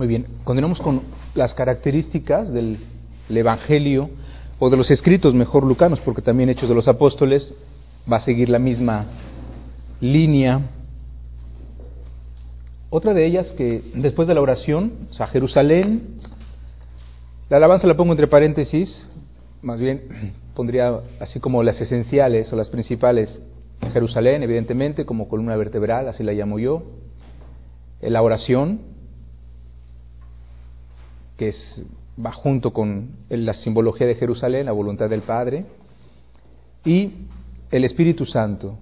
Muy bien, continuamos con las características del, Evangelio, o de los escritos mejor lucanos, porque también Hechos de los Apóstoles va a seguir la misma línea. Otra de ellas que después de la oración, o sea, Jerusalén, la alabanza la pongo entre paréntesis, más bien pondría así como las esenciales o las principales, Jerusalén, evidentemente, como columna vertebral, así la llamo yo, la oración, que va junto con la simbología de Jerusalén, la voluntad del Padre, y el Espíritu Santo.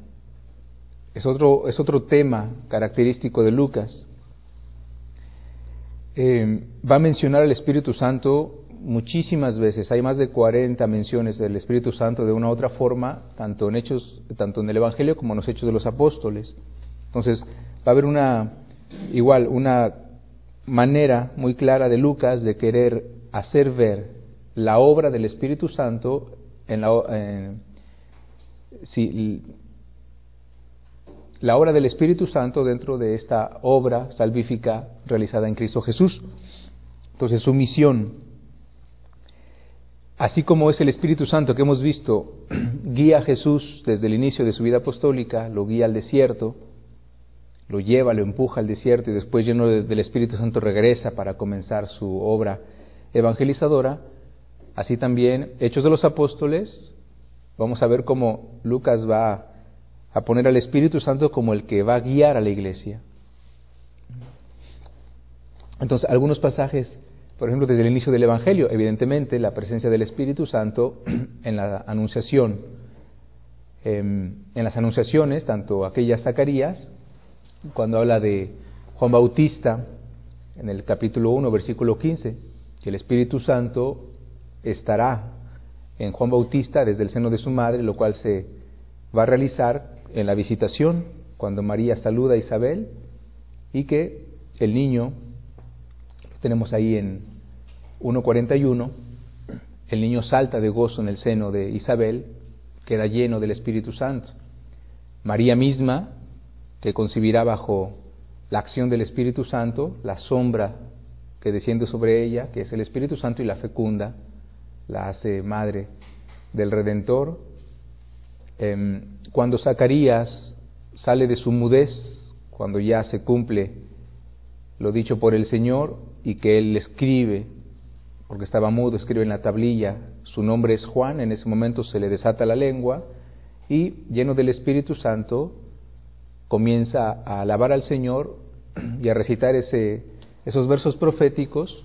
Es otro, es otro tema característico de Lucas. Eh, va a mencionar el Espíritu Santo muchísimas veces, hay más de 40 menciones del Espíritu Santo de una u otra forma, tanto en hechos, tanto en el Evangelio como en los hechos de los apóstoles. Entonces, va a haber una igual una manera muy clara de Lucas de querer hacer ver la obra del Espíritu Santo en la, obra del Espíritu Santo dentro de esta obra salvífica realizada en Cristo Jesús. Entonces su misión, así como es el Espíritu Santo que hemos visto, guía a Jesús desde el inicio de su vida apostólica, lo guía al desierto, lo lleva, lo empuja al desierto y después lleno del Espíritu Santo regresa para comenzar su obra evangelizadora, así también Hechos de los Apóstoles, vamos a ver cómo Lucas va a poner al Espíritu Santo como el que va a guiar a la iglesia. Entonces, algunos pasajes, por ejemplo, desde el inicio del Evangelio, evidentemente la presencia del Espíritu Santo en la anunciación, em, en las anunciaciones, tanto aquellas Zacarías cuando habla de Juan Bautista en el capítulo 1, versículo 15, que el Espíritu Santo estará en Juan Bautista desde el seno de su madre, lo cual se va a realizar en la visitación, cuando María saluda a Isabel, y que el niño, tenemos ahí en 1.41, el niño salta de gozo en el seno de Isabel, queda lleno del Espíritu Santo. María misma que concibirá bajo la acción del Espíritu Santo, la sombra que desciende sobre ella, que es el Espíritu Santo, y la fecunda, la hace madre del Redentor. Em, cuando Zacarías sale de su mudez, cuando ya se cumple lo dicho por el Señor y que él escribe, porque estaba mudo, escribe en la tablilla, su nombre es Juan, en ese momento se le desata la lengua y lleno del Espíritu Santo comienza a alabar al Señor y a recitar ese, esos versos proféticos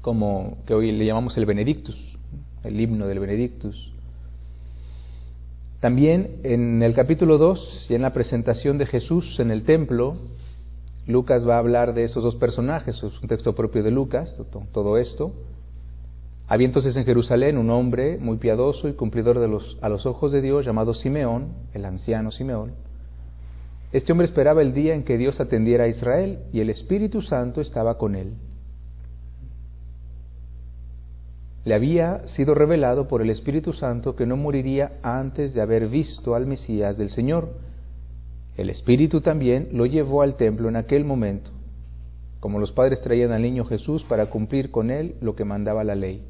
como que hoy le llamamos el Benedictus, el himno del Benedictus. También en el capítulo 2 y en la presentación de Jesús en el templo, Lucas va a hablar de esos dos personajes, es un texto propio de Lucas, todo esto. Había entonces en Jerusalén un hombre muy piadoso y cumplidor de los, a los ojos de Dios llamado Simeón, el anciano Simeón, este hombre esperaba el día en que Dios atendiera a Israel y el Espíritu Santo estaba con él. Le había sido revelado por el Espíritu Santo que no moriría antes de haber visto al Mesías del Señor. El Espíritu también lo llevó al templo en aquel momento, como los padres traían al niño Jesús para cumplir con él lo que mandaba la ley.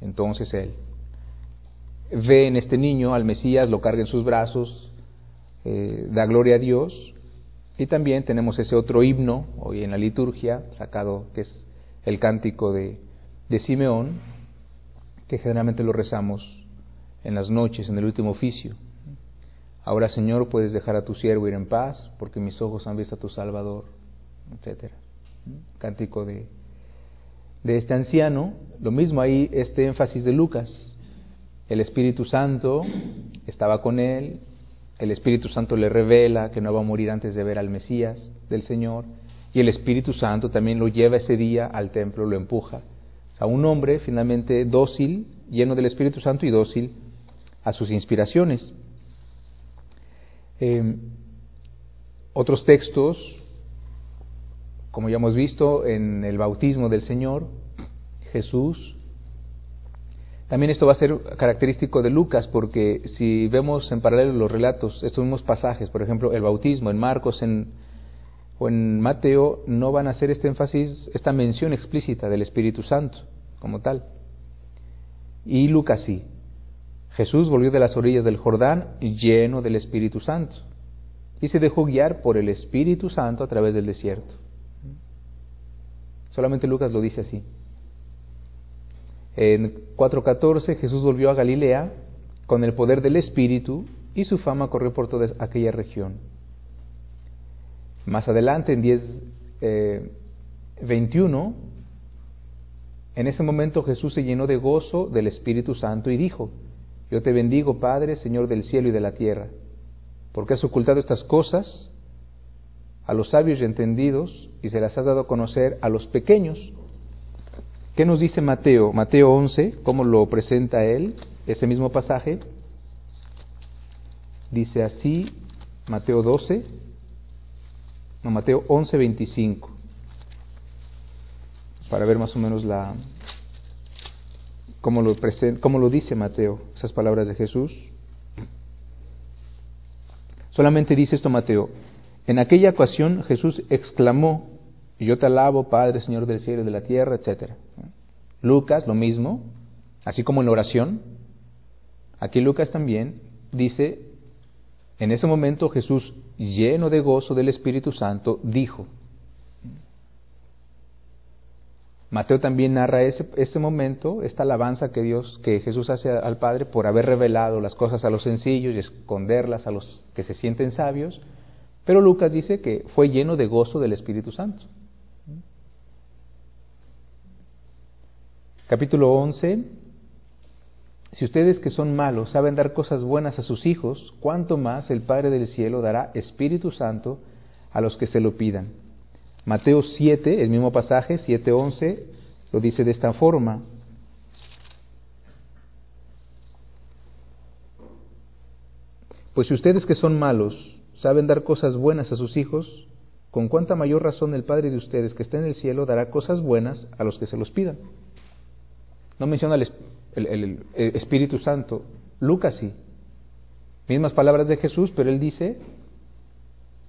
Entonces él ve en este niño al Mesías, lo carga en sus brazos, eh, da gloria a Dios. Y también tenemos ese otro himno hoy en la liturgia, sacado, que es el cántico de, de Simeón, que generalmente lo rezamos en las noches, en el último oficio. Ahora, Señor, puedes dejar a tu siervo ir en paz, porque mis ojos han visto a tu Salvador, etcétera. Cántico de, de este anciano. Lo mismo ahí, este énfasis de Lucas. El Espíritu Santo estaba con él, el Espíritu Santo le revela que no va a morir antes de ver al Mesías del Señor, y el Espíritu Santo también lo lleva ese día al templo, lo empuja. a un hombre finalmente dócil, lleno del Espíritu Santo y dócil a sus inspiraciones. Em, otros textos, como ya hemos visto en el bautismo del Señor, Jesús también esto va a ser característico de Lucas porque si vemos en paralelo los relatos, estos mismos pasajes, por ejemplo, el bautismo en Marcos en o en Mateo no van a hacer este énfasis, esta mención explícita del Espíritu Santo como tal. Y Lucas sí. Jesús volvió de las orillas del Jordán lleno del Espíritu Santo y se dejó guiar por el Espíritu Santo a través del desierto. Solamente Lucas lo dice así. En 4.14 Jesús volvió a Galilea con el poder del Espíritu y su fama corrió por toda aquella región. Más adelante, en 10.21, eh, en ese momento Jesús se llenó de gozo del Espíritu Santo y dijo, yo te bendigo, Padre, Señor del cielo y de la tierra, porque has ocultado estas cosas a los sabios y entendidos y se las has dado a conocer a los pequeños. ¿Qué nos dice Mateo? Mateo 11, ¿cómo lo presenta él? Ese mismo pasaje. Dice así, Mateo 12, no, Mateo 11, 25 para ver más o menos la cómo lo, presenta, cómo lo dice Mateo, esas palabras de Jesús. Solamente dice esto Mateo. En aquella ocasión Jesús exclamó, yo te alabo, Padre, Señor del cielo y de la tierra, etc. Lucas, lo mismo, así como en la oración. Aquí Lucas también dice, en ese momento Jesús, lleno de gozo del Espíritu Santo, dijo, Mateo también narra ese, ese, momento, esta alabanza que Dios, que Jesús hace al Padre por haber revelado las cosas a los sencillos y esconderlas a los que se sienten sabios, pero Lucas dice que fue lleno de gozo del Espíritu Santo. Capítulo 11. Si ustedes que son malos saben dar cosas buenas a sus hijos, ¿cuánto más el Padre del cielo dará Espíritu Santo a los que se lo pidan? Mateo 7, el mismo pasaje, 7.11, lo dice de esta forma. Pues si ustedes que son malos saben dar cosas buenas a sus hijos, con cuánta mayor razón el Padre de ustedes que está en el cielo dará cosas buenas a los que se los pidan. No menciona el, el Espíritu Santo, Lucas sí. Mismas palabras de Jesús, pero él dice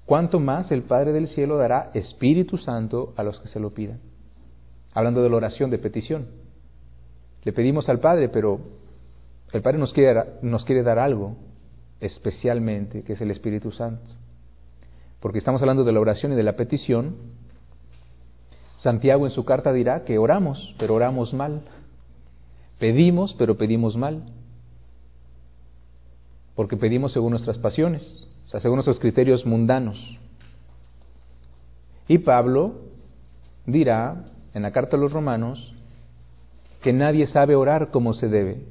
cuánto más el Padre del cielo dará Espíritu Santo a los que se lo pidan. Hablando de la oración de petición. Le pedimos al Padre, pero el Padre nos quiere, nos quiere dar algo especialmente, que es el Espíritu Santo. Porque estamos hablando de la oración y de la petición. Santiago en su carta dirá que oramos, pero oramos mal. Pedimos, pero pedimos mal. Porque pedimos según nuestras pasiones sea, según nuestros criterios mundanos. Y Pablo dirá en la carta a los romanos que nadie sabe orar como se debe,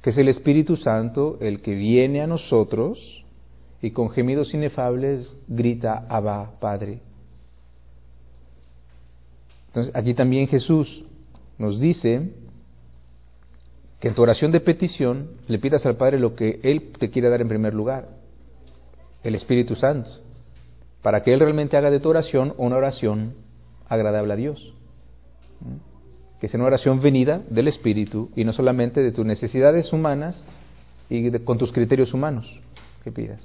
que es el Espíritu Santo el que viene a nosotros y con gemidos inefables grita, Abba, Padre. Entonces, aquí también Jesús nos dice que en tu oración de petición le pidas al Padre lo que Él te quiere dar en primer lugar, el Espíritu Santo, para que Él realmente haga de tu oración una oración agradable a Dios. Que sea una oración venida del Espíritu y no solamente de tus necesidades humanas y con tus criterios humanos que pidas.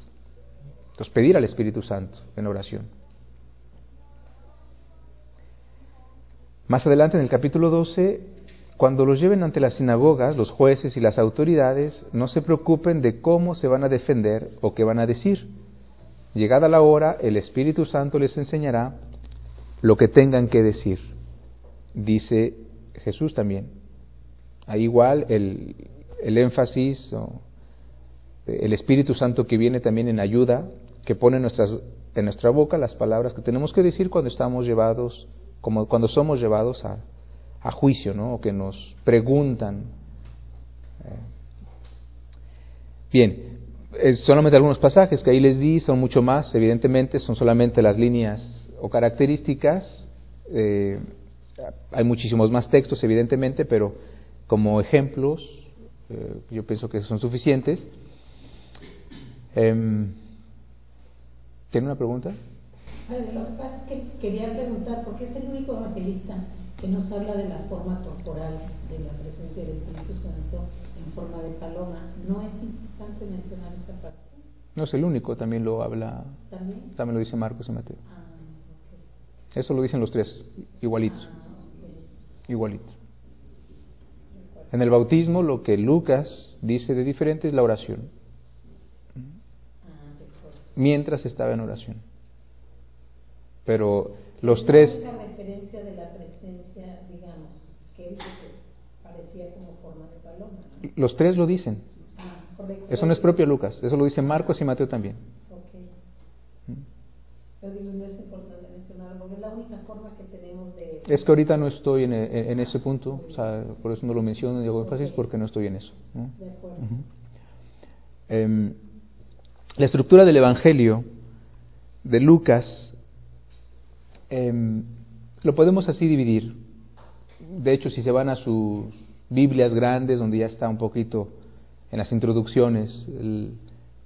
Entonces, pedir al Espíritu Santo en oración. Más adelante en el capítulo 12 cuando los lleven ante las sinagogas, los jueces y las autoridades, no se preocupen de cómo se van a defender o qué van a decir. Llegada la hora, el Espíritu Santo les enseñará lo que tengan que decir. Dice Jesús también. Ahí igual el, el énfasis, el Espíritu Santo que viene también en ayuda, que pone en, nuestras, en nuestra boca las palabras que tenemos que decir cuando estamos llevados, como cuando somos llevados a, a juicio, ¿no? O que nos preguntan. Eh, bien, solamente algunos pasajes que ahí les di, son mucho más, evidentemente, son solamente las líneas o características. Eh, hay muchísimos más textos, evidentemente, pero como ejemplos, eh, yo pienso que son suficientes. Em, ¿Tiene una pregunta? Lo que pasa es que quería preguntar, ¿por qué es el único evangelista que nos habla de la forma corporal de la presencia del Espíritu Santo en forma de paloma. ¿No es importante mencionar esta parte? No es el único, también lo habla, ¿También? también lo dice Marcos y Mateo. Ah, ok. Eso lo dicen los tres, igualitos, Ah, ok. igualitos. En el bautismo lo que Lucas dice de diferente es la oración, Ah, mientras estaba en oración. Pero los tres, única referencia de la presencia, digamos, que él dice, parecía como forma de paloma, ¿no? los tres lo dicen. Ah, correcto. Eso no es propio Lucas, eso lo dicen Marcos y Mateo también. Ok. Pero digo, no es importante mencionarlo, porque es la única forma que tenemos de... Es que ahorita no estoy en, en- en ese punto, o sea, por eso no lo menciono y hago énfasis porque no estoy en eso. ¿no? De acuerdo. Em, la estructura del Evangelio de Lucas em, lo podemos así dividir. De hecho, si se van a sus Biblias grandes, donde ya está un poquito en las introducciones, el-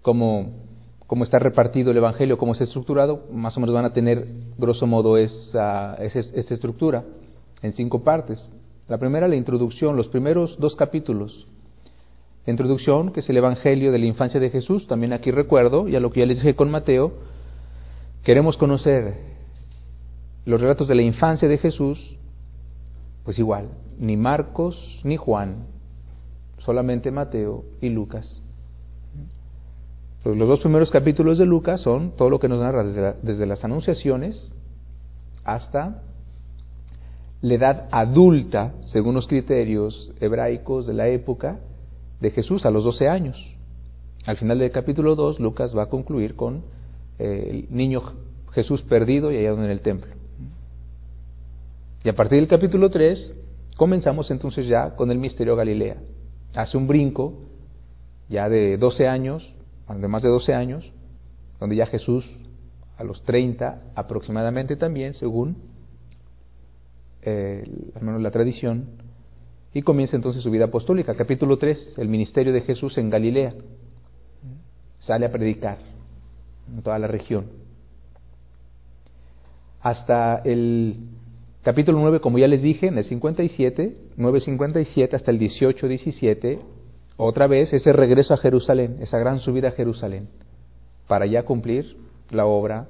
cómo, cómo está repartido el Evangelio, cómo está estructurado, más o menos van a tener, grosso modo, esa, esa, estructura en cinco partes. La primera, la introducción, los primeros dos capítulos la introducción, que es el Evangelio de la infancia de Jesús. También aquí recuerdo, ya lo que ya les dije con Mateo, queremos conocer los relatos de la infancia de Jesús, pues igual, ni Marcos ni Juan, solamente Mateo y Lucas. Los dos primeros capítulos de Lucas son todo lo que nos narra desde las anunciaciones hasta la edad adulta, según los criterios hebraicos de la época, de Jesús a los 12 años. Al final del capítulo 2, Lucas va a concluir con eh, el niño Jesús perdido y hallado en el templo. Y a partir del capítulo 3, comenzamos entonces ya con el misterio Galilea. Hace un brinco ya de 12 años, de más de 12 años, donde ya Jesús a los 30 aproximadamente también, según eh, al menos la tradición, y comienza entonces su vida apostólica. Capítulo 3, el ministerio de Jesús en Galilea. Sale a predicar en toda la región. Hasta el capítulo 9, como ya les dije, en el 57, 9.57 hasta el 18.17, otra vez ese regreso a Jerusalén, esa gran subida a Jerusalén, para ya cumplir la obra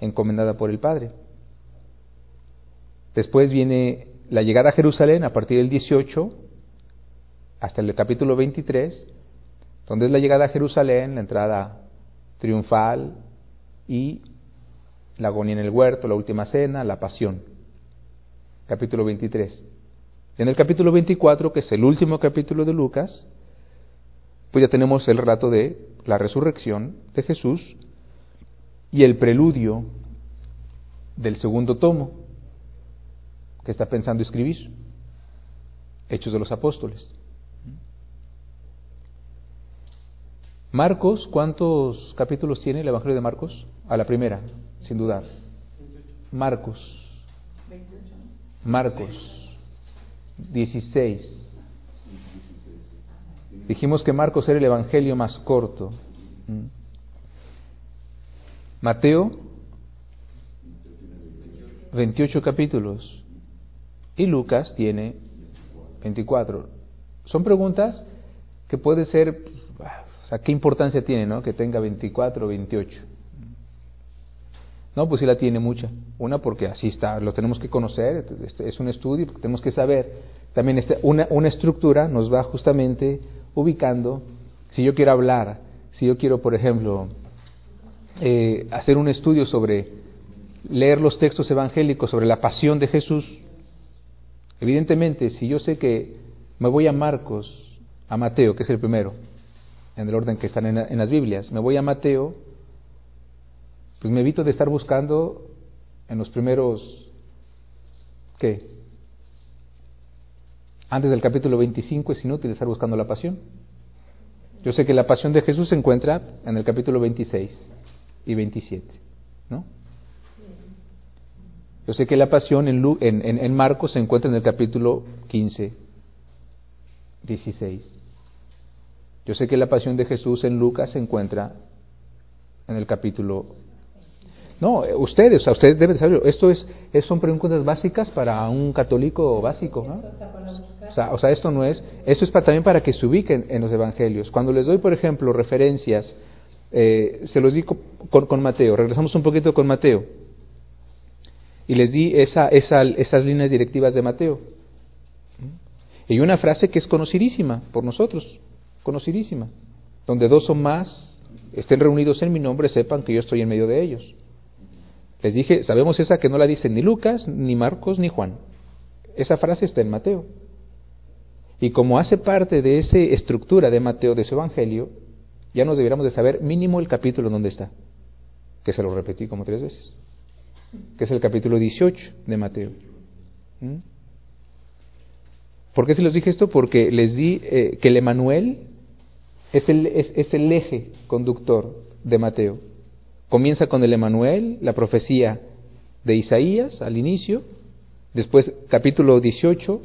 encomendada por el Padre. Después viene la llegada a Jerusalén a partir del 18 hasta el capítulo 23, donde es la llegada a Jerusalén, la entrada triunfal y la agonía en el huerto, la última cena, la pasión. Capítulo 23. En el capítulo 24, que es el último capítulo de Lucas, pues ya tenemos el relato de la resurrección de Jesús y el preludio del segundo tomo que está pensando escribir, Hechos de los Apóstoles. Marcos, ¿cuántos capítulos tiene el Evangelio de Marcos? A la primera, sin dudar. Marcos. Marcos. 16. Dijimos que Marcos era el Evangelio más corto. Mateo, 28 capítulos. Y Lucas tiene 24. Son preguntas que puede ser, o sea, ¿qué importancia tiene, no? Que tenga 24 o 28. No, pues sí la tiene mucha. Una porque así está, lo tenemos que conocer, este es un estudio, tenemos que saber. También este, una, una estructura nos va justamente ubicando, si yo quiero hablar, si yo quiero, por ejemplo, eh, hacer un estudio sobre leer los textos evangélicos sobre la pasión de Jesús, evidentemente, si yo sé que me voy a Marcos, a Mateo, que es el primero, en el orden que están en las Biblias, me voy a Mateo, pues me evito de estar buscando en los primeros, ¿qué? Antes del capítulo 25 es inútil estar buscando la pasión. Yo sé que la pasión de Jesús se encuentra en el capítulo 26 y 27, ¿no? Yo sé que la pasión en, en, en, en, Marcos se encuentra en el capítulo 15, 16. Yo sé que la pasión de Jesús en Lucas se encuentra en el capítulo... No, ustedes, o sea, ustedes deben saberlo. Esto es, es, son preguntas básicas para un católico básico, ¿no? O sea, o sea, esto no es, esto es para, también para que se ubiquen en los evangelios. Cuando les doy, por ejemplo, referencias eh, se los di con, Mateo, regresamos un poquito con Mateo. Y les di esa, esas líneas directivas de Mateo. Y una frase que es conocidísima por nosotros, conocidísima, donde dos o más estén reunidos en mi nombre, sepan que yo estoy en medio de ellos. Les dije, sabemos esa que no la dicen ni Lucas, ni Marcos, ni Juan. Esa frase está en Mateo. Y como hace parte de esa estructura de Mateo, de su Evangelio, ya nos deberíamos de saber mínimo el capítulo donde está, que se lo repetí como tres veces, que es el capítulo 18 de Mateo. ¿Mm? ¿Por qué se los dije esto? Porque les di eh, que el Emanuel es el, es el eje conductor de Mateo. Comienza con el Emanuel, la profecía de Isaías al inicio, después capítulo 18,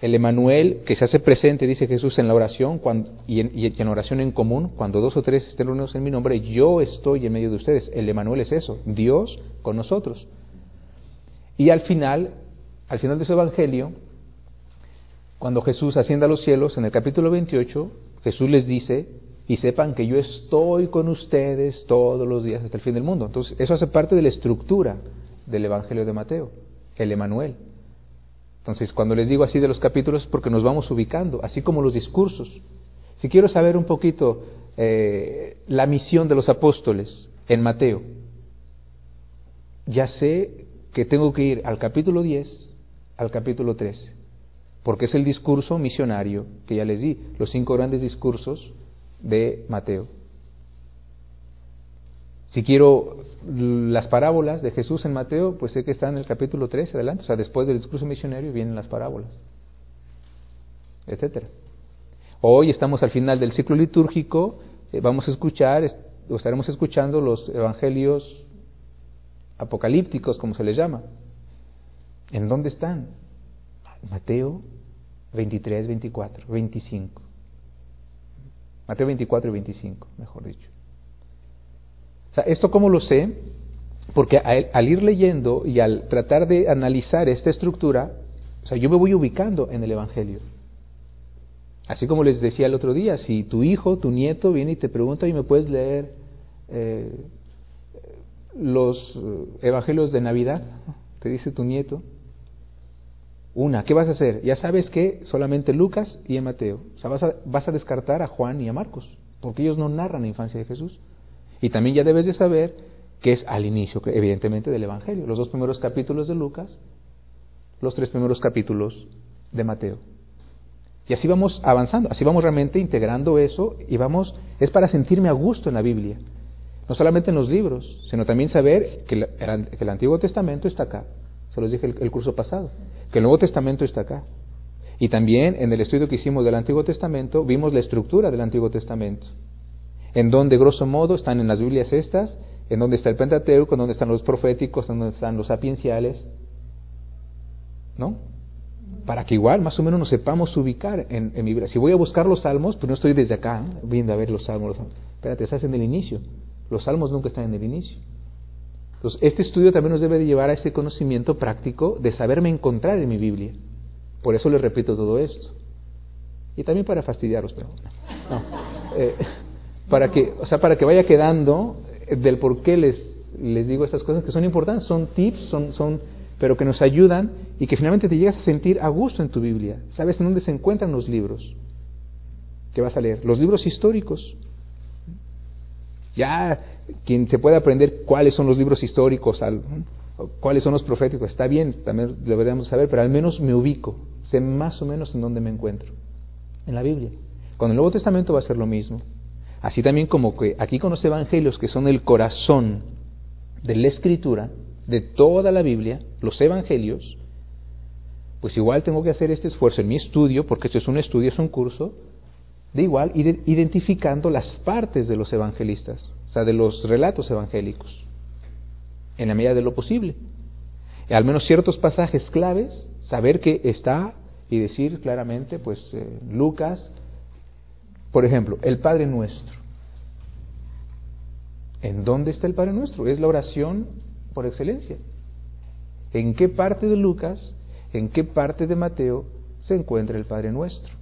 el Emanuel que se hace presente, dice Jesús en la oración y, en, oración en común, cuando dos o tres estén reunidos en mi nombre, yo estoy en medio de ustedes. El Emanuel es eso, Dios con nosotros. Y al final, al final de su evangelio, cuando Jesús ascienda a los cielos, en el capítulo 28, Jesús les dice, y sepan que yo estoy con ustedes todos los días hasta el fin del mundo. Entonces, eso hace parte de la estructura del Evangelio de Mateo, el Emanuel. Entonces, cuando les digo así de los capítulos es porque nos vamos ubicando, así como los discursos. Si quiero saber un poquito eh, la misión de los apóstoles en Mateo, ya sé que tengo que ir al capítulo 10, al capítulo 13, porque es el discurso misionario que ya les di, los cinco grandes discursos de Mateo. Si quiero las parábolas de Jesús en Mateo, pues sé que está en el capítulo 13 adelante, o sea, después del discurso misionario vienen las parábolas, etcétera. Hoy estamos al final del ciclo litúrgico, eh, vamos a escuchar, o estaremos escuchando los evangelios apocalípticos, como se les llama. ¿En dónde están? Mateo 23, 24, 25. Mateo 24 y 25, mejor dicho. O sea, ¿esto cómo lo sé? Porque al, ir leyendo y al tratar de analizar esta estructura, o sea, yo me voy ubicando en el Evangelio. Así como les decía el otro día, si tu hijo, tu nieto viene y te pregunta y me puedes leer eh, los eh, Evangelios de Navidad, te dice tu nieto, una, ¿qué vas a hacer? Ya sabes que solamente Lucas y Mateo. O sea, vas a, vas a descartar a Juan y a Marcos, porque ellos no narran la infancia de Jesús. Y también ya debes de saber que es al inicio, evidentemente, del Evangelio. Los dos primeros capítulos de Lucas, los tres primeros capítulos de Mateo. Y así vamos avanzando, así vamos realmente integrando eso y vamos, es para sentirme a gusto en la Biblia. No solamente en los libros, sino también saber que, el, Antiguo Testamento está acá. Se los dije el curso pasado que el Nuevo Testamento está acá. Y también en el estudio que hicimos del Antiguo Testamento vimos la estructura del Antiguo Testamento, en donde grosso modo están en las Biblias estas, en donde está el Pentateuco, en donde están los proféticos, en donde están los sapienciales, ¿no? Para que igual más o menos nos sepamos ubicar en, mi Biblia. Si voy a buscar los salmos, pues no estoy desde acá ¿eh? viendo a ver los salmos. Espérate, estás en el inicio. Los salmos nunca están en el inicio. Entonces, este estudio también nos debe de llevar a ese conocimiento práctico de saberme encontrar en mi Biblia. Por eso les repito todo esto. Y también para fastidiaros, pero eh, para que, o sea, para que vaya quedando del por qué les, les digo estas cosas que son importantes, son tips, son, son, pero que nos ayudan y que finalmente te llegas a sentir a gusto en tu Biblia. Sabes en dónde se encuentran los libros que vas a leer, los libros históricos. Ya quien se puede aprender cuáles son los libros históricos, cuáles son los proféticos, está bien, también deberíamos saber, pero al menos me ubico, sé más o menos en dónde me encuentro, en la Biblia. Con el Nuevo Testamento va a ser lo mismo. Así también como que aquí con los evangelios, que son el corazón de la escritura, de toda la Biblia, los evangelios, pues igual tengo que hacer este esfuerzo en mi estudio, porque esto es un estudio, es un curso, de igual identificando las partes de los evangelistas de los relatos evangélicos, en la medida de lo posible. Al menos ciertos pasajes claves, saber que está y decir claramente, pues eh, Lucas, por ejemplo, el Padre Nuestro. ¿En dónde está el Padre Nuestro? Es la oración por excelencia. ¿En qué parte de Lucas, en qué parte de Mateo se encuentra el Padre Nuestro?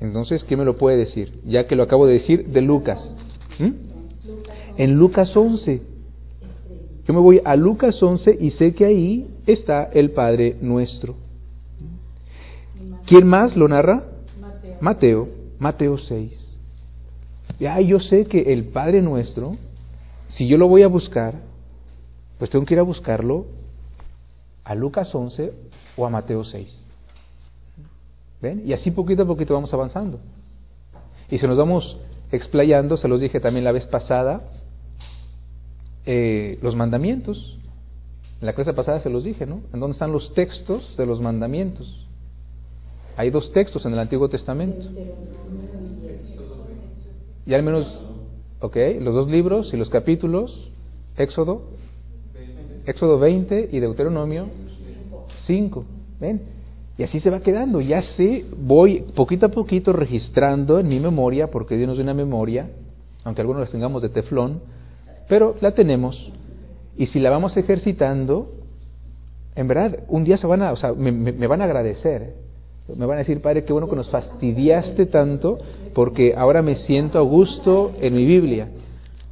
Entonces, ¿qué me lo puede decir? Ya que lo acabo de decir de Lucas. ¿Mm? En Lucas 11. Yo me voy a Lucas 11 y sé que ahí está el Padre nuestro. ¿Quién más lo narra? Mateo, Mateo 6. Ya yo sé que el Padre nuestro, si yo lo voy a buscar, pues tengo que ir a buscarlo a Lucas 11 o a Mateo 6. ¿Ven? Y así poquito a poquito vamos avanzando. Y si nos vamos explayando, se los dije también la vez pasada, eh, los mandamientos. En la clase pasada se los dije, ¿no? ¿En dónde están los textos de los mandamientos? Hay dos textos en el Antiguo Testamento. Y al menos, ok, los dos libros y los capítulos, Éxodo, Éxodo 20 y Deuteronomio 5. ¿Ven? Y así se va quedando. Ya sé, voy poquito a poquito registrando en mi memoria, porque Dios nos da una memoria, aunque algunos las tengamos de teflón, pero la tenemos. Y si la vamos ejercitando, en verdad, un día se van a, o sea, me, me van a agradecer. Me van a decir, Padre, qué bueno que nos fastidiaste tanto, porque ahora me siento a gusto en mi Biblia.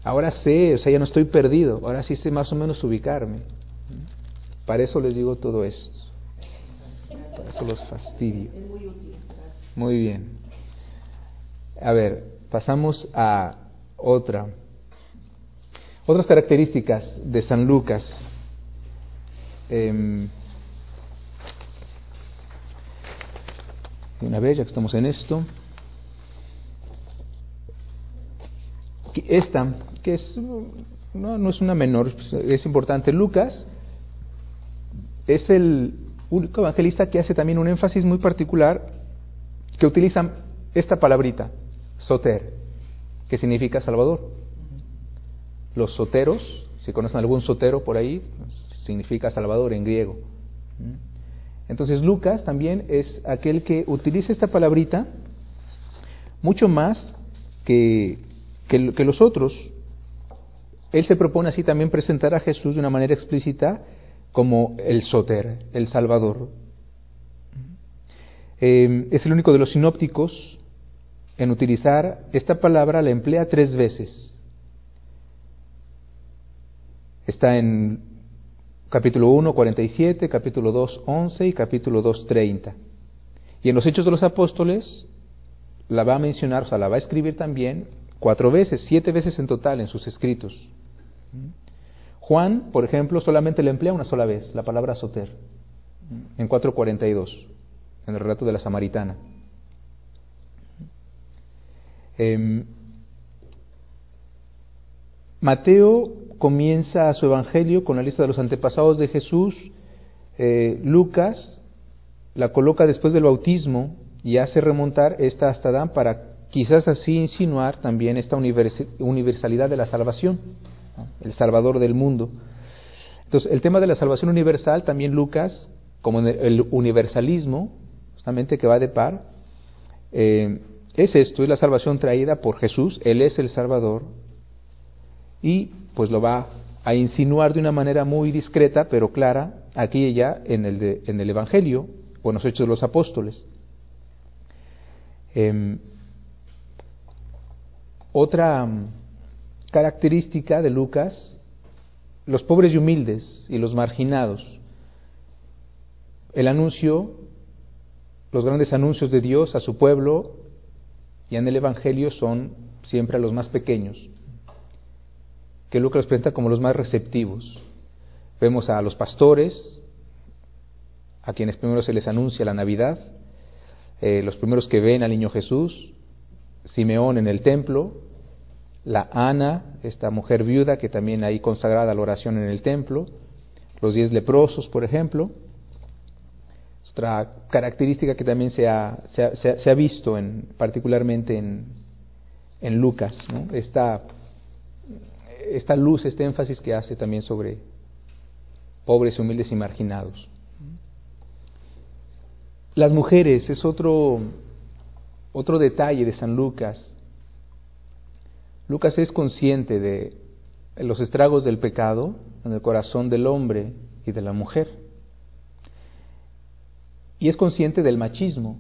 Ahora sé, o sea, ya no estoy perdido. Ahora sí sé más o menos ubicarme. Para eso les digo todo esto. Para eso los fastidio. Muy bien. A ver, pasamos a otra. Otras características de San Lucas. Eh, una vez, ya que estamos en esto. Esta, que es, no, no es una menor, es importante. Lucas es el único evangelista que hace también un énfasis muy particular, que utiliza esta palabrita, soter, que significa Salvador. Los soteros, si conocen algún sotero por ahí, significa Salvador en griego. Entonces Lucas también es aquel que utiliza esta palabrita mucho más que, que, los otros. Él se propone así también presentar a Jesús de una manera explícita como el Soter, el Salvador. Eh, es el único de los sinópticos en utilizar esta palabra, la emplea tres veces. Está en capítulo 1, 47, capítulo 2, 11 y capítulo 2, 30. Y en los Hechos de los Apóstoles la va a mencionar, o sea, la va a escribir también cuatro veces, siete veces en total en sus escritos. Juan, por ejemplo, solamente le emplea una sola vez la palabra soter, en 4.42, en el relato de la samaritana. Em, Mateo comienza su evangelio con la lista de los antepasados de Jesús. Eh, Lucas la coloca después del bautismo y hace remontar esta hasta Adán para quizás así insinuar también esta universalidad de la salvación, el Salvador del mundo. Entonces, el tema de la salvación universal, también Lucas, como el universalismo, justamente que va de par, eh, es esto, es la salvación traída por Jesús, Él es el Salvador, y pues lo va a insinuar de una manera muy discreta pero clara aquí y allá en el, en el Evangelio o en los Hechos de los Apóstoles. Em, otra característica de Lucas, los pobres y humildes y los marginados. El anuncio, los grandes anuncios de Dios a su pueblo y en el Evangelio son siempre a los más pequeños que Lucas los presenta como los más receptivos. Vemos a los pastores, a quienes primero se les anuncia la Navidad, eh, los primeros que ven al niño Jesús, Simeón en el templo, la Ana, esta mujer viuda que también hay consagrada a la oración en el templo, los diez leprosos, por ejemplo. Otra característica que también se ha, se ha, visto en, particularmente en, en Lucas, esta esta luz, este énfasis que hace también sobre pobres, humildes y marginados. Las mujeres es otro, otro detalle de San Lucas. Lucas es consciente de los estragos del pecado en el corazón del hombre y de la mujer. Y es consciente del machismo.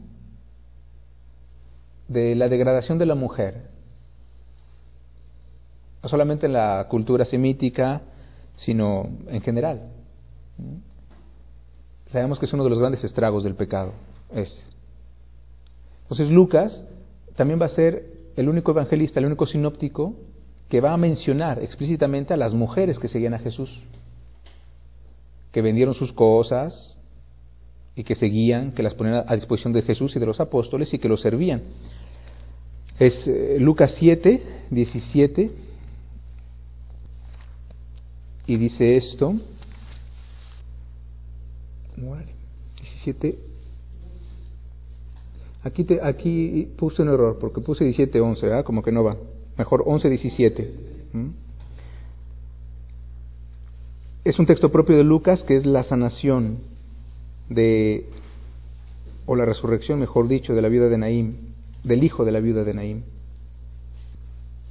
de la degradación de la mujer, no solamente en la cultura semítica, sino en general. Sabemos que es uno de los grandes estragos del pecado. Es. Entonces Lucas también va a ser el único evangelista, el único sinóptico que va a mencionar explícitamente a las mujeres que seguían a Jesús, que vendieron sus cosas y que seguían, que las ponían a disposición de Jesús y de los apóstoles y que los servían. Es eh, Lucas 7, 17, y dice esto, 17, Aquí, te, aquí puse un error, porque puse 17, 11, ¿verdad? como que no va. Mejor 11, 17. Es un texto propio de Lucas que es la sanación de, o la resurrección, mejor dicho, de la viuda de Naim, del hijo de la viuda de Naim.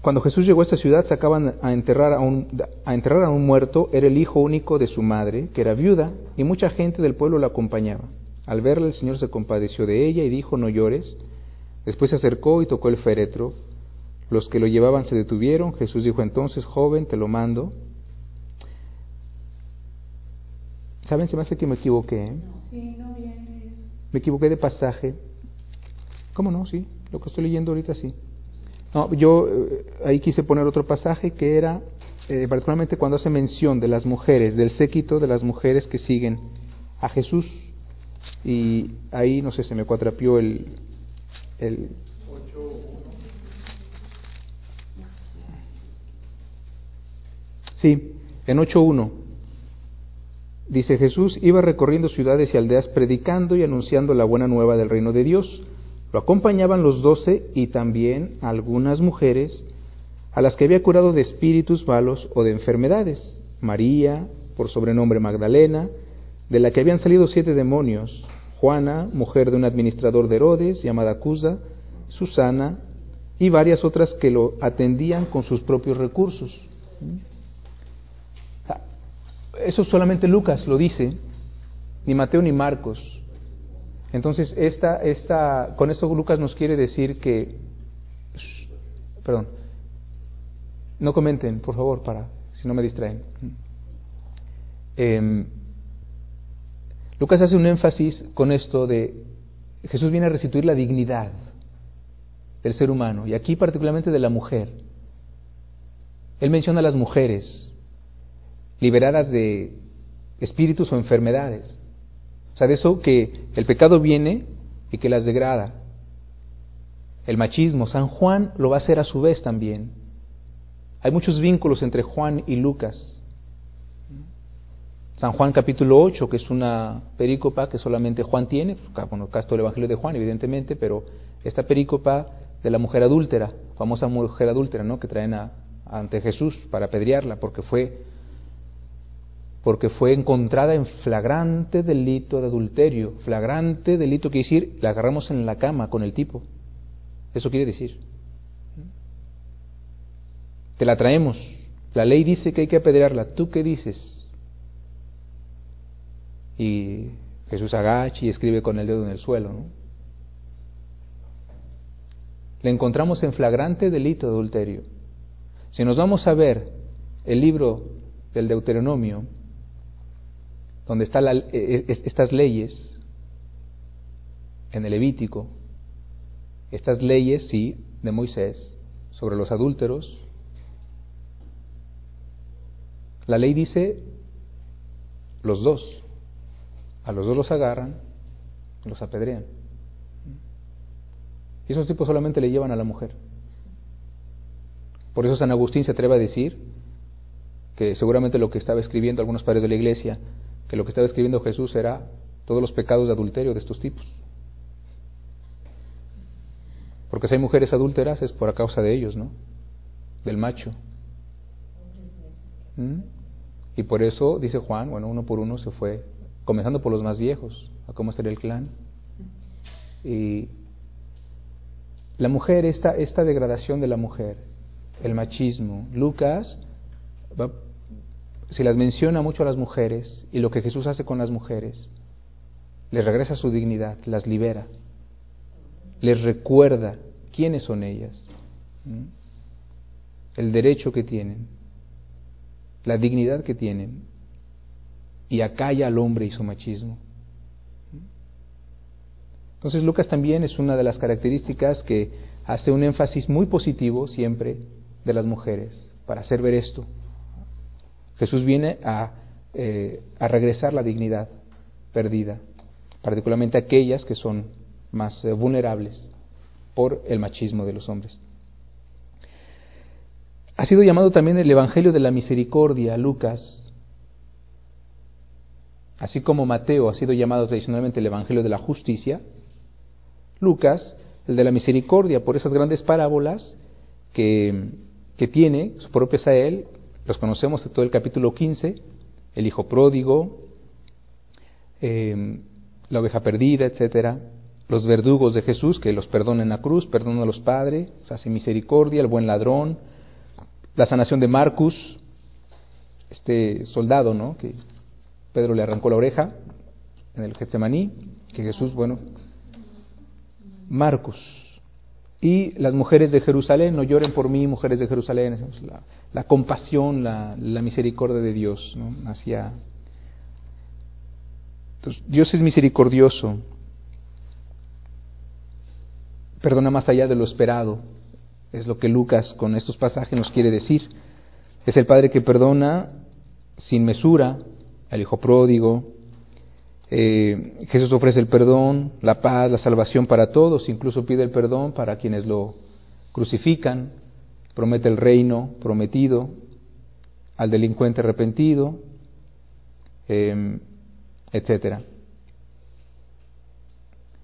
Cuando Jesús llegó a esta ciudad, sacaban a enterrar a, un, a enterrar a un muerto, era el hijo único de su madre, que era viuda, y mucha gente del pueblo la acompañaba. Al verla el Señor se compadeció de ella y dijo, no llores. Después se acercó y tocó el féretro. Los que lo llevaban se detuvieron. Jesús dijo entonces, joven, te lo mando. ¿Saben? Se me hace que me equivoqué. ¿eh? Sí, no Me equivoqué de pasaje. ¿Cómo no? Sí, lo que estoy leyendo ahorita sí. No, yo eh, ahí quise poner otro pasaje que era eh, particularmente cuando hace mención de las mujeres, del séquito de las mujeres que siguen a Jesús y ahí, no sé, se me cuatrapió el... el sí, en 8.1 dice Jesús iba recorriendo ciudades y aldeas predicando y anunciando la buena nueva del reino de Dios. Lo acompañaban los doce y también algunas mujeres a las que había curado de espíritus malos o de enfermedades. María, por sobrenombre Magdalena, de la que habían salido siete demonios, Juana, mujer de un administrador de Herodes, llamada Cusa, Susana, y varias otras que lo atendían con sus propios recursos. Eso solamente Lucas lo dice, ni Mateo ni Marcos. Entonces, esta, esta, con esto Lucas nos quiere decir que, perdón, no comenten, por favor, para, si no me distraen. Eh, Lucas hace un énfasis con esto de Jesús viene a restituir la dignidad del ser humano y aquí particularmente de la mujer. Él menciona a las mujeres liberadas de espíritus o enfermedades. O sea, de eso que el pecado viene y que las degrada. El machismo, San Juan lo va a hacer a su vez también. Hay muchos vínculos entre Juan y Lucas. San Juan capítulo 8, que es una perícopa que solamente Juan tiene, bueno, acá está el Evangelio de Juan, evidentemente, pero esta perícopa de la mujer adúltera, famosa mujer adúltera, ¿no? que traen ante Jesús para apedrearla, porque fue, porque fue encontrada en flagrante delito de adulterio. Flagrante delito quiere decir, la agarramos en la cama con el tipo. Eso quiere decir. Te la traemos. La ley dice que hay que apedrearla. ¿Tú qué dices? Y Jesús agacha y escribe con el dedo en el suelo. Le encontramos en flagrante delito de adulterio. Si nos vamos a ver el libro del Deuteronomio, donde están e, e, estas leyes, en el Levítico, estas leyes, sí, de Moisés, sobre los adúlteros, la ley dice los dos, a los dos los agarran, los apedrean. Y esos tipos solamente le llevan a la mujer. Por eso San Agustín se atreve a decir que seguramente lo que estaba escribiendo algunos padres de la iglesia, que lo que estaba escribiendo Jesús era todos los pecados de adulterio de estos tipos. Porque si hay mujeres adúlteras es por a causa de ellos, ¿no? Del macho. ¿Mm? Y por eso, dice Juan, bueno, uno por uno se fue comenzando por los más viejos, a cómo estaría el clan. Y la mujer, esta, esta degradación de la mujer, el machismo, Lucas se las menciona mucho a las mujeres y lo que Jesús hace con las mujeres, les regresa su dignidad, las libera, les recuerda quiénes son ellas, el derecho que tienen, la dignidad que tienen, y acalla al hombre y su machismo. Entonces Lucas también es una de las características que hace un énfasis muy positivo siempre de las mujeres para hacer ver esto. Jesús viene a, eh, a regresar la dignidad perdida, particularmente aquellas que son más eh, vulnerables por el machismo de los hombres. Ha sido llamado también el Evangelio de la Misericordia, Lucas, así como Mateo ha sido llamado tradicionalmente el Evangelio de la Justicia, Lucas, el de la Misericordia, por esas grandes parábolas que, que tiene, su propio él, los conocemos de todo el capítulo 15, el Hijo Pródigo, eh, la oveja perdida, etcétera, los verdugos de Jesús que los perdona en la cruz, perdona a los padres, hace misericordia, el buen ladrón, la sanación de Marcus, este soldado, ¿no? Que Pedro le arrancó la oreja en el Getsemaní, que Jesús, bueno, Marcus. Y las mujeres de Jerusalén, no lloren por mí, mujeres de Jerusalén, la, compasión, la, misericordia de Dios, ¿no? Hacia. Dios es misericordioso, perdona más allá de lo esperado, es lo que Lucas con estos pasajes nos quiere decir. Es el Padre que perdona sin mesura al Hijo pródigo. Eh, Jesús ofrece el perdón, la paz, la salvación para todos, incluso pide el perdón para quienes lo crucifican, promete el reino prometido al delincuente arrepentido, eh, etcétera.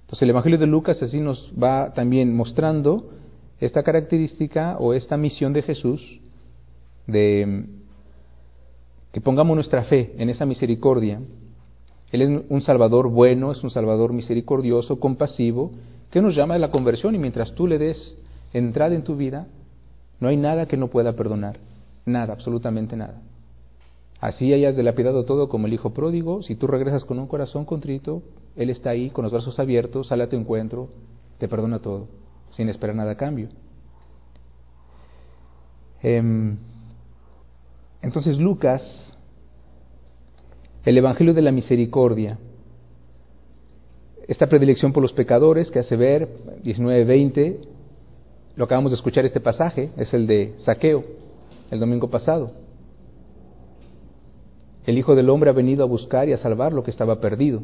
Entonces el Evangelio de Lucas así nos va también mostrando esta característica o esta misión de Jesús de que pongamos nuestra fe en esa misericordia. Él es un Salvador bueno, es un Salvador misericordioso, compasivo, que nos llama a la conversión y mientras tú le des entrada en tu vida, no hay nada que no pueda perdonar, nada, absolutamente nada. Así hayas delapidado todo como el hijo pródigo, si tú regresas con un corazón contrito, Él está ahí con los brazos abiertos, sale a tu encuentro, te perdona todo, sin esperar nada a cambio. Em, entonces Lucas, el Evangelio de la Misericordia, esta predilección por los pecadores que hace ver 19-20, lo acabamos de escuchar este pasaje, es el de Saqueo, el domingo pasado. El Hijo del Hombre ha venido a buscar y a salvar lo que estaba perdido.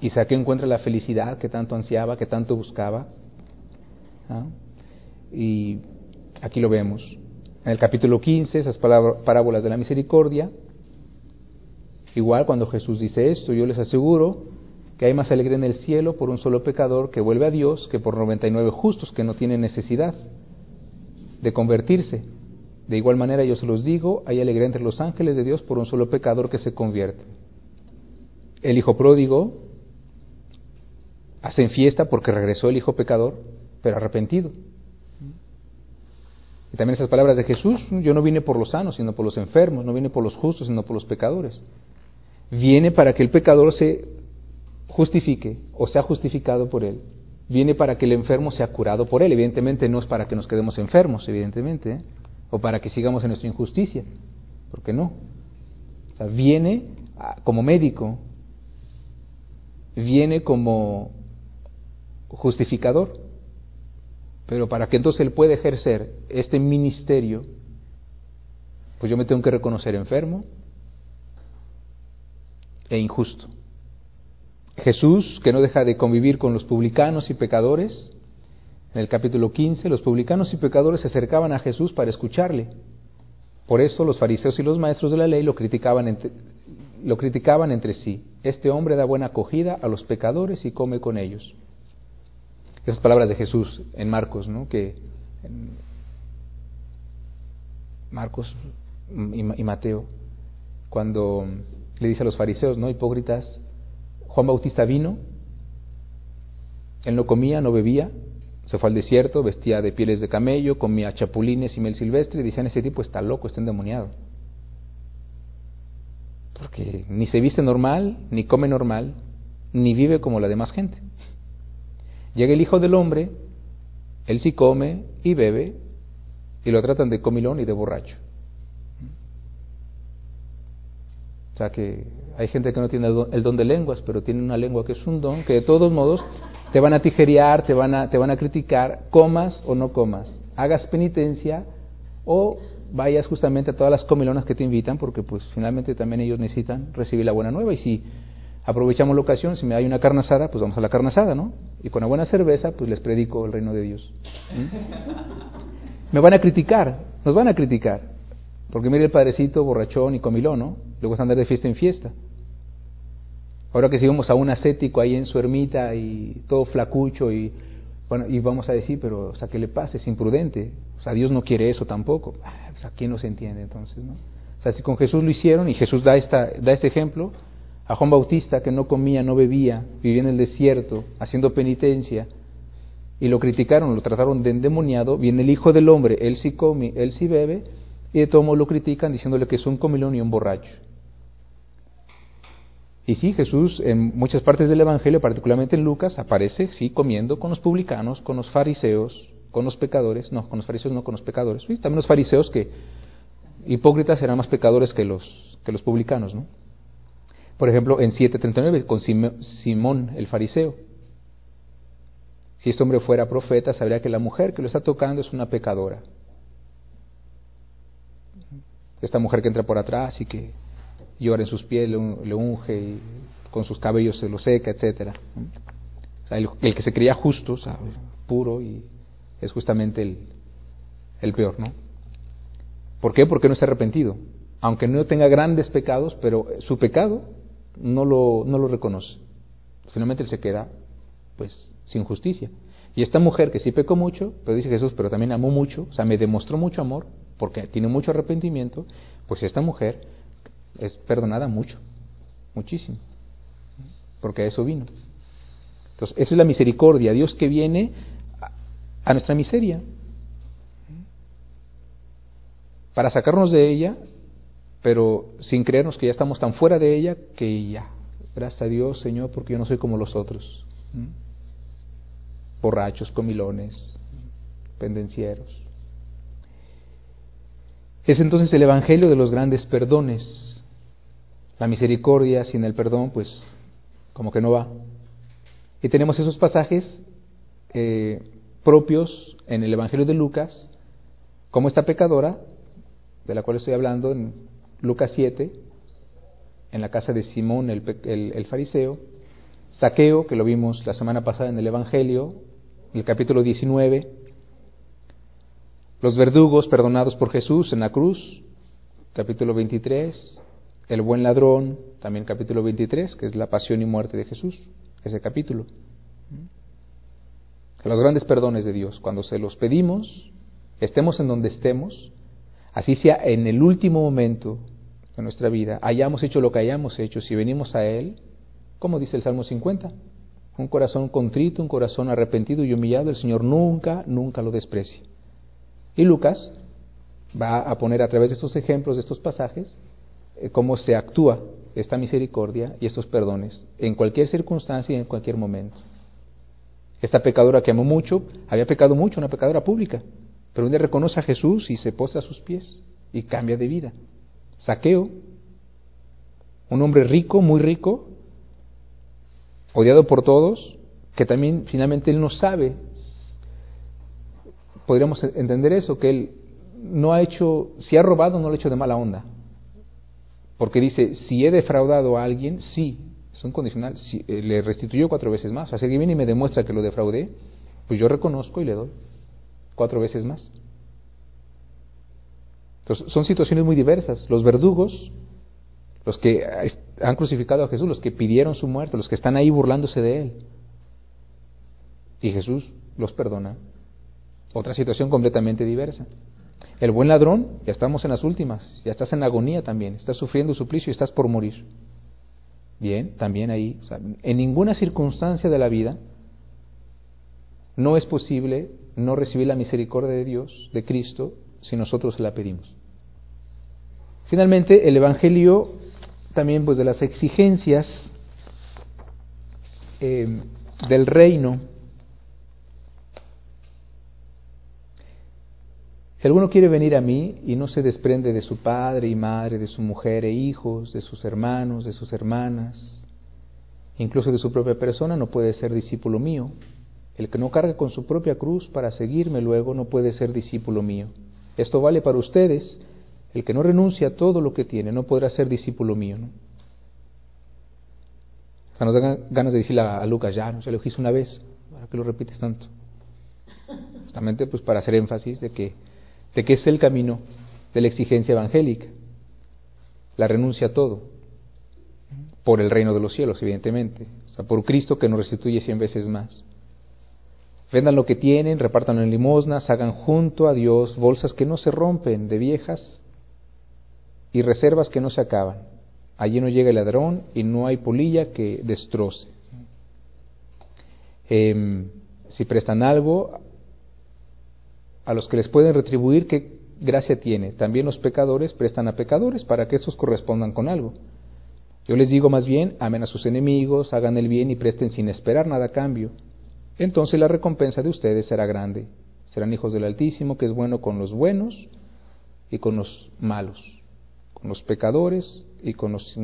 Y Saqueo encuentra la felicidad que tanto ansiaba, que tanto buscaba. ¿ah? Y aquí lo vemos. En el capítulo 15, esas parábolas de la misericordia. Igual cuando Jesús dice esto, yo les aseguro que hay más alegría en el cielo por un solo pecador que vuelve a Dios que por 99 justos que no tienen necesidad de convertirse. De igual manera yo se los digo, hay alegría entre los ángeles de Dios por un solo pecador que se convierte. El hijo pródigo hacen fiesta porque regresó el hijo pecador, pero arrepentido. También esas palabras de Jesús, yo no vine por los sanos, sino por los enfermos, no vine por los justos, sino por los pecadores. Viene para que el pecador se justifique o sea justificado por él. Viene para que el enfermo sea curado por él. Evidentemente no es para que nos quedemos enfermos, evidentemente. ¿eh? o para que sigamos en nuestra injusticia. ¿Por qué no? O sea, viene como médico, viene como justificador, pero para que entonces él pueda ejercer este ministerio, pues yo me tengo que reconocer enfermo e injusto. Jesús, que no deja de convivir con los publicanos y pecadores, en el capítulo 15, los publicanos y pecadores se acercaban a Jesús para escucharle. Por eso los fariseos y los maestros de la ley lo criticaban entre, lo criticaban entre sí. Este hombre da buena acogida a los pecadores y come con ellos. Esas palabras de Jesús en Marcos, ¿no? Que Marcos y, Mateo, cuando le dice a los fariseos, ¿no? Hipócritas, Juan Bautista vino, él no comía, no bebía, se fue al desierto, vestía de pieles de camello, comía chapulines y mel silvestre, y decían, ese tipo está loco, está endemoniado. Porque ni se viste normal, ni come normal, ni vive como la demás gente. Llega el Hijo del Hombre Él sí come y bebe y lo tratan de comilón y de borracho. O sea que hay gente que no tiene el don de lenguas, pero tiene una lengua que es un don, que de todos modos te van a tijerear, te van a, te van a criticar, comas o no comas, hagas penitencia o vayas justamente a todas las comilonas que te invitan, porque pues finalmente también ellos necesitan recibir la buena nueva y si aprovechamos la ocasión, si me hay una carne asada, pues vamos a la carne asada, ¿no? Y con una buena cerveza, pues les predico el reino de Dios. Me van a criticar, nos van a criticar, porque mire el padrecito borrachón y comilón, ¿no? Luego están de fiesta en fiesta. Ahora que si vamos a un ascético ahí en su ermita y todo flacucho y bueno, y vamos a decir, pero o sea, ¿qué le pasa? Es imprudente. O sea, Dios no quiere eso tampoco. Ah, o sea, ¿quién no se entiende entonces, no? O sea, si con Jesús lo hicieron y Jesús da esta da este ejemplo, a Juan Bautista que no comía, no bebía, vivía en el desierto, haciendo penitencia, y lo criticaron, lo trataron de endemoniado, viene el Hijo del Hombre, él sí come, él sí bebe, y de todo modo lo critican diciéndole que es un comilón y un borracho. Y sí, Jesús en muchas partes del Evangelio, particularmente en Lucas, aparece, sí, comiendo con los publicanos, con los fariseos, con los pecadores, no, con los fariseos no, con los pecadores. Sí, también los fariseos que hipócritas eran más pecadores que los, que los publicanos, ¿no? Por ejemplo, en 7.39, con Simón el fariseo. Si este hombre fuera profeta, sabría que la mujer que lo está tocando es una pecadora. Esta mujer que entra por atrás y que llora en sus pies, le, unge y con sus cabellos se lo seca, etcétera. el, que se creía justo, puro, y es justamente el, el peor, ¿no? ¿Por qué? Porque no está arrepentido. Aunque no tenga grandes pecados, pero su pecado no lo, no lo reconoce. Finalmente él se queda pues sin justicia. Y esta mujer que sí pecó mucho, pero dice Jesús, pero también amó mucho, o sea, me demostró mucho amor, porque tiene mucho arrepentimiento, pues esta mujer es perdonada mucho, muchísimo, porque a eso vino. Entonces, eso es la misericordia, Dios que viene a nuestra miseria, para sacarnos de ella pero sin creernos que ya estamos tan fuera de ella que ya, gracias a Dios, Señor, porque yo no soy como los otros. Borrachos, comilones, pendencieros. Es entonces el Evangelio de los grandes perdones. La misericordia sin el perdón, pues como que no va. Y tenemos esos pasajes eh, propios en el Evangelio de Lucas, como esta pecadora, de la cual estoy hablando en Lucas 7, en la casa de Simón el, fariseo, Saqueo, que lo vimos la semana pasada en el Evangelio, el capítulo 19, los verdugos perdonados por Jesús en la cruz, capítulo 23, el buen ladrón, también capítulo 23, que es la pasión y muerte de Jesús, ese capítulo. Los grandes perdones de Dios, cuando se los pedimos, estemos en donde estemos, así sea en el último momento de nuestra vida, hayamos hecho lo que hayamos hecho, si venimos a Él, como dice el Salmo 50, un corazón contrito, un corazón arrepentido y humillado, el Señor nunca, nunca lo desprecia. Y Lucas va a poner a través de estos ejemplos, de estos pasajes, eh, cómo se actúa esta misericordia y estos perdones en cualquier circunstancia y en cualquier momento. Esta pecadora que amó mucho, había pecado mucho, una pecadora pública, pero un día reconoce a Jesús y se postra a sus pies y cambia de vida. Saqueo, un hombre rico, muy rico, odiado por todos, que también finalmente él no sabe, podríamos entender eso, que él no ha hecho, si ha robado, no lo ha hecho de mala onda. Porque dice, si he defraudado a alguien, sí, es un condicional, si, eh, le restituyó cuatro veces más. O sea, que viene y me demuestra que lo defraudé, pues yo reconozco y le doy cuatro veces más. Entonces, son situaciones muy diversas. Los verdugos, los que han crucificado a Jesús, los que pidieron su muerte, los que están ahí burlándose de él. Y Jesús los perdona. Otra situación completamente diversa. El buen ladrón, ya estamos en las últimas, ya estás en agonía también, estás sufriendo suplicio y estás por morir. Bien, también ahí, en ninguna circunstancia de la vida no es posible no recibir la misericordia de Dios, de Cristo, si nosotros la pedimos. Finalmente, el Evangelio también pues de las exigencias eh, del reino Si alguno quiere venir a mí y no se desprende de su padre y madre, de su mujer e hijos, de sus hermanos, de sus hermanas, incluso de su propia persona, no puede ser discípulo mío. El que no carga con su propia cruz para seguirme luego no puede ser discípulo mío. Esto vale para ustedes. El que no renuncia a todo lo que tiene no podrá ser discípulo mío. O sea, nos dan ganas de decirle a, Lucas, ya, no se lo hizo una vez, ¿para qué lo repites tanto? Justamente pues para hacer énfasis de que de que es el camino de la exigencia evangélica, la renuncia a todo, por el reino de los cielos, evidentemente, o sea, por Cristo que nos restituye cien veces más. Vendan lo que tienen, repártanlo en limosnas, hagan junto a Dios bolsas que no se rompen de viejas y reservas que no se acaban. Allí no llega el ladrón y no hay polilla que destroce. Em, si prestan algo, a los que les pueden retribuir, ¿qué gracia tiene? También los pecadores prestan a pecadores para que estos correspondan con algo. Yo les digo más bien, amen a sus enemigos, hagan el bien y presten sin esperar nada a cambio. Entonces la recompensa de ustedes será grande. Serán hijos del Altísimo, que es bueno con los buenos y con los malos, con los pecadores y con los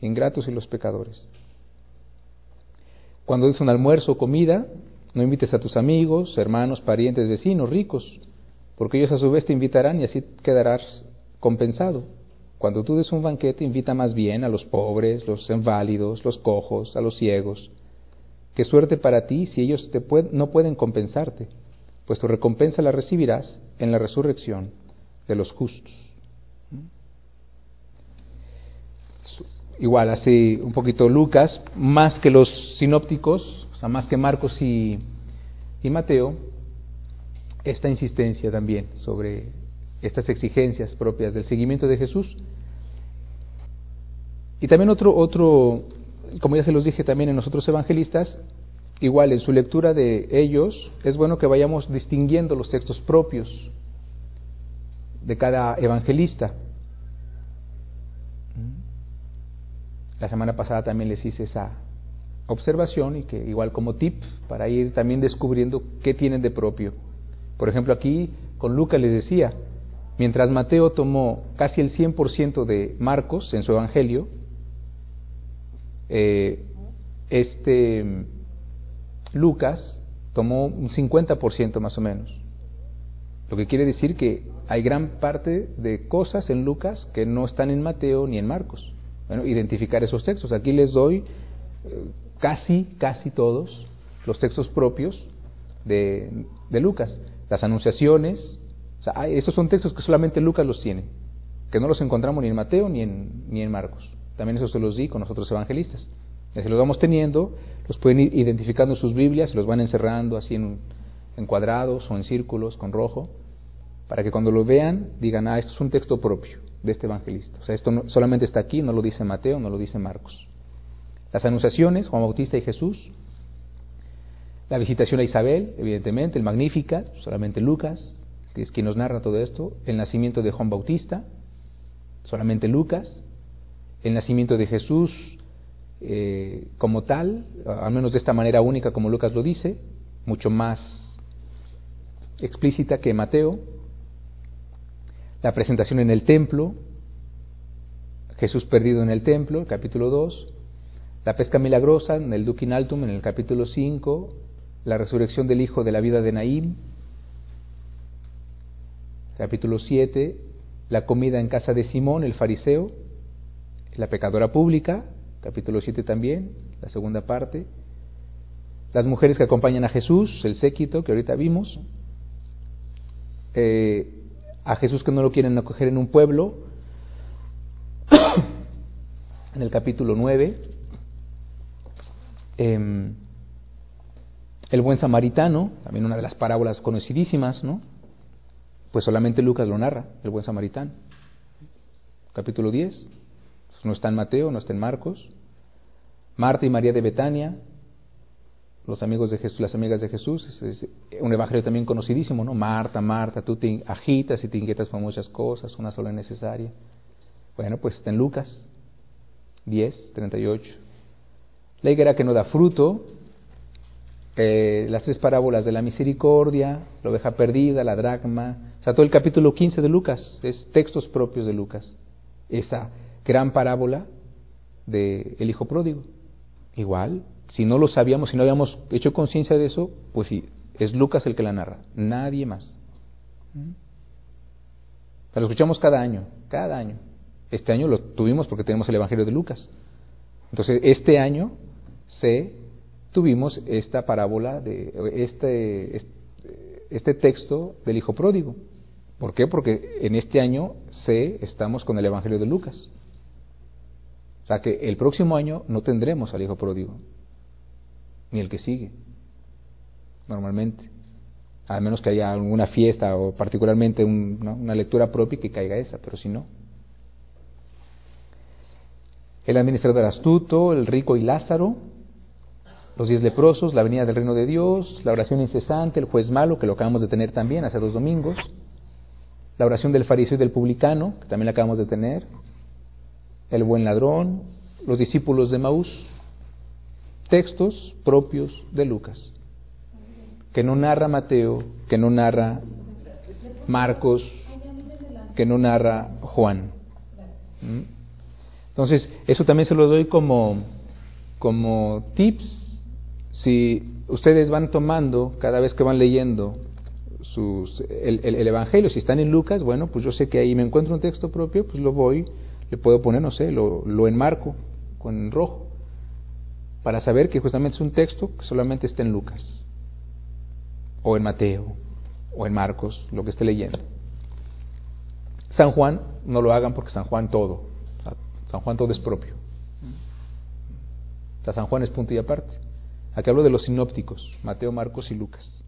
ingratos y los pecadores. Cuando es un almuerzo o comida, no invites a tus amigos, hermanos, parientes, vecinos, ricos, porque ellos a su vez te invitarán y así quedarás compensado. Cuando tú des un banquete, invita más bien a los pobres, los inválidos, los cojos, a los ciegos. Qué suerte para ti si ellos te no pueden compensarte, pues tu recompensa la recibirás en la resurrección de los justos. Igual, así un poquito Lucas, más que los sinópticos, más que Marcos y, Mateo, esta insistencia también sobre estas exigencias propias del seguimiento de Jesús. Y también otro, otro, como ya se los dije también en los otros evangelistas, igual en su lectura de ellos, es bueno que vayamos distinguiendo los textos propios de cada evangelista. La semana pasada también les hice esa, observación y que igual como tip para ir también descubriendo qué tienen de propio. Por ejemplo, aquí con Lucas les decía, mientras Mateo tomó casi el 100% de Marcos en su Evangelio, eh, este Lucas tomó un 50% más o menos. Lo que quiere decir que hay gran parte de cosas en Lucas que no están en Mateo ni en Marcos. Bueno, identificar esos textos. Aquí les doy eh, casi, casi todos los textos propios de, Lucas. Las anunciaciones, o estos son textos que solamente Lucas los tiene, que no los encontramos ni en Mateo ni en, ni en Marcos. También eso se los di con los otros evangelistas. Si los vamos teniendo, los pueden ir identificando en sus Biblias, los van encerrando así en, en cuadrados o en círculos con rojo, para que cuando lo vean digan, ah, esto es un texto propio de este evangelista. O sea, esto no, solamente está aquí, no lo dice Mateo, no lo dice Marcos. Las anunciaciones, Juan Bautista y Jesús. La visitación a Isabel, evidentemente, el Magnífica, solamente Lucas, que es quien nos narra todo esto. El nacimiento de Juan Bautista, solamente Lucas. El nacimiento de Jesús eh, como tal, al menos de esta manera única como Lucas lo dice, mucho más explícita que Mateo. La presentación en el templo, Jesús perdido en el templo, capítulo 2. La pesca milagrosa en el Dukin Altum en el capítulo 5, la resurrección del hijo de la vida de Naim, capítulo 7, la comida en casa de Simón, el fariseo, la pecadora pública, capítulo 7 también, la segunda parte, las mujeres que acompañan a Jesús, el séquito que ahorita vimos, eh, a Jesús que no lo quieren acoger en un pueblo, en el capítulo 9, Em, el buen samaritano, también una de las parábolas conocidísimas, ¿no? Pues solamente Lucas lo narra, el buen samaritano. Capítulo 10, no está en Mateo, no está en Marcos. Marta y María de Betania, los amigos de Jesús, las amigas de Jesús, es un evangelio también conocidísimo, ¿no? Marta, Marta, tú te agitas y te inquietas por muchas cosas, una sola es necesaria. Bueno, pues está en Lucas 10, 38. La higuera que no da fruto, eh, las tres parábolas de la misericordia, la oveja perdida, la dracma, o sea, todo el capítulo 15 de Lucas, es textos propios de Lucas. Esa gran parábola del el hijo pródigo. Igual, si no lo sabíamos, si no habíamos hecho conciencia de eso, pues sí, es Lucas el que la narra, nadie más. ¿Mm? lo escuchamos cada año, cada año. Este año lo tuvimos porque tenemos el Evangelio de Lucas. Entonces, este año se tuvimos esta parábola de este, este texto del hijo pródigo. ¿Por qué? Porque en este año C estamos con el Evangelio de Lucas. O sea que el próximo año no tendremos al hijo pródigo, ni el que sigue, normalmente. A menos que haya alguna fiesta o particularmente una lectura propia que caiga esa, pero si no. El administrador astuto, el rico y Lázaro, los diez leprosos, la venida del reino de Dios, la oración incesante, el juez malo, que lo acabamos de tener también hace dos domingos, la oración del fariseo y del publicano, que también la acabamos de tener, el buen ladrón, los discípulos de Maús, textos propios de Lucas, que no narra Mateo, que no narra Marcos, que no narra Juan. ¿Mm? Entonces, eso también se lo doy como, como tips si ustedes van tomando cada vez que van leyendo sus, el, el, Evangelio, si están en Lucas, bueno, pues yo sé que ahí me encuentro un texto propio, pues lo voy, le puedo poner, no sé, lo, lo enmarco con rojo, para saber que justamente es un texto que solamente está en Lucas, o en Mateo, o en Marcos, lo que esté leyendo. San Juan, no lo hagan porque San Juan todo, San Juan todo es propio. O sea, San Juan es punto y aparte. Aquí hablo de los sinópticos, Mateo, Marcos y Lucas.